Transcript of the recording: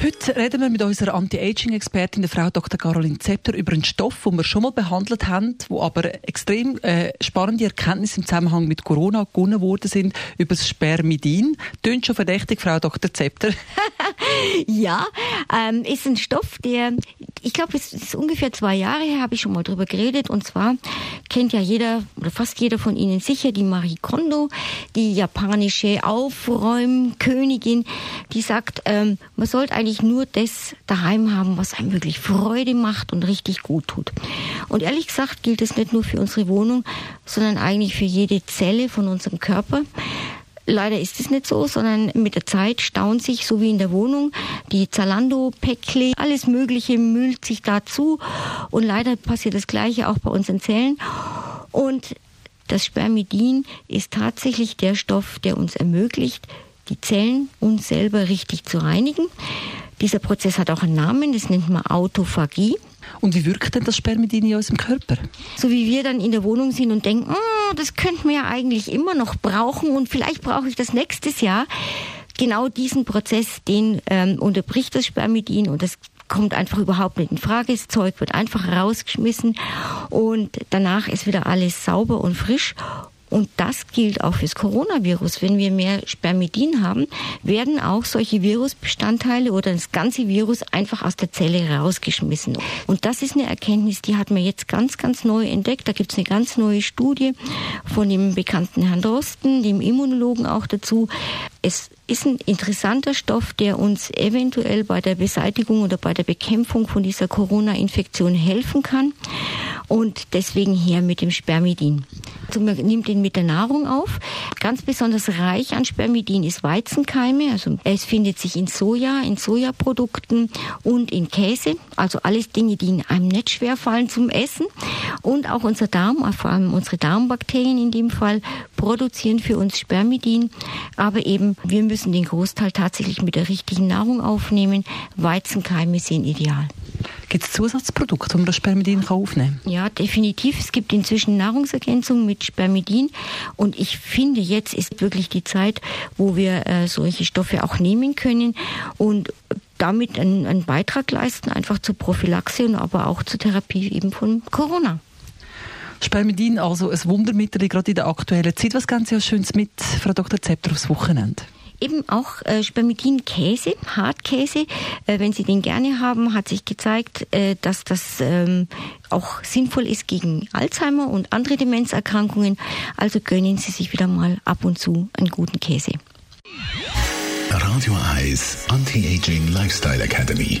Heute reden wir mit unserer Anti-Aging-Expertin, der Frau Dr. Caroline Zepter, über einen Stoff, den wir schon mal behandelt haben, wo aber extrem äh, spannende Erkenntnisse im Zusammenhang mit Corona gewonnen worden sind, über das Spermidin. Tönt schon verdächtig, Frau Dr. Zepter? ja, ähm, ist ein Stoff, der, ich glaube, es ist ungefähr zwei Jahre her, habe ich schon mal drüber geredet. Und zwar kennt ja jeder oder fast jeder von Ihnen sicher die Marie Kondo, die japanische Aufräumkönigin, die sagt, ähm, man sollte eigentlich nur das daheim haben, was einem wirklich Freude macht und richtig gut tut. Und ehrlich gesagt gilt es nicht nur für unsere Wohnung, sondern eigentlich für jede Zelle von unserem Körper. Leider ist es nicht so, sondern mit der Zeit staunt sich, so wie in der Wohnung, die Zalando-Päckle, alles Mögliche müllt sich dazu. Und leider passiert das Gleiche auch bei unseren Zellen. Und das Spermidin ist tatsächlich der Stoff, der uns ermöglicht, die Zellen uns selber richtig zu reinigen. Dieser Prozess hat auch einen Namen, das nennt man Autophagie. Und wie wirkt denn das Spermidin in unserem Körper? So wie wir dann in der Wohnung sind und denken, oh, das könnten wir ja eigentlich immer noch brauchen und vielleicht brauche ich das nächstes Jahr. Genau diesen Prozess, den ähm, unterbricht das Spermidin und das kommt einfach überhaupt nicht in Frage. Das Zeug wird einfach rausgeschmissen und danach ist wieder alles sauber und frisch und das gilt auch fürs Coronavirus. Wenn wir mehr Spermidin haben, werden auch solche Virusbestandteile oder das ganze Virus einfach aus der Zelle rausgeschmissen. Und das ist eine Erkenntnis, die hat man jetzt ganz, ganz neu entdeckt. Da gibt es eine ganz neue Studie von dem bekannten Herrn Drosten, dem Immunologen auch dazu. Es ist ein interessanter Stoff, der uns eventuell bei der Beseitigung oder bei der Bekämpfung von dieser Corona-Infektion helfen kann. Und deswegen her mit dem Spermidin. Also man nimmt ihn mit der Nahrung auf. Ganz besonders reich an Spermidin ist Weizenkeime. Also es findet sich in Soja, in Sojaprodukten und in Käse. Also alles Dinge, die einem nicht schwer fallen zum Essen. Und auch unser Darm, vor allem unsere Darmbakterien in dem Fall, produzieren für uns Spermidin. Aber eben, wir müssen den Großteil tatsächlich mit der richtigen Nahrung aufnehmen. Weizenkeime sind ideal. Gibt es Zusatzprodukte, um das Spermidin aufnehmen kann? Ja, definitiv. Es gibt inzwischen Nahrungsergänzungen mit Spermidin. Und ich finde, jetzt ist wirklich die Zeit, wo wir äh, solche Stoffe auch nehmen können und damit einen, einen Beitrag leisten, einfach zur Prophylaxe und aber auch zur Therapie eben von Corona. Spermidin, also ein Wundermittel, gerade in der aktuellen Zeit. Was ganz ja Schönes mit, Frau Dr. Zepter, aufs Wochenende? Eben auch äh, Spermidin-Käse, Hartkäse. Äh, wenn Sie den gerne haben, hat sich gezeigt, äh, dass das ähm, auch sinnvoll ist gegen Alzheimer und andere Demenzerkrankungen. Also gönnen Sie sich wieder mal ab und zu einen guten Käse. Radio Eyes Anti-Aging Lifestyle Academy.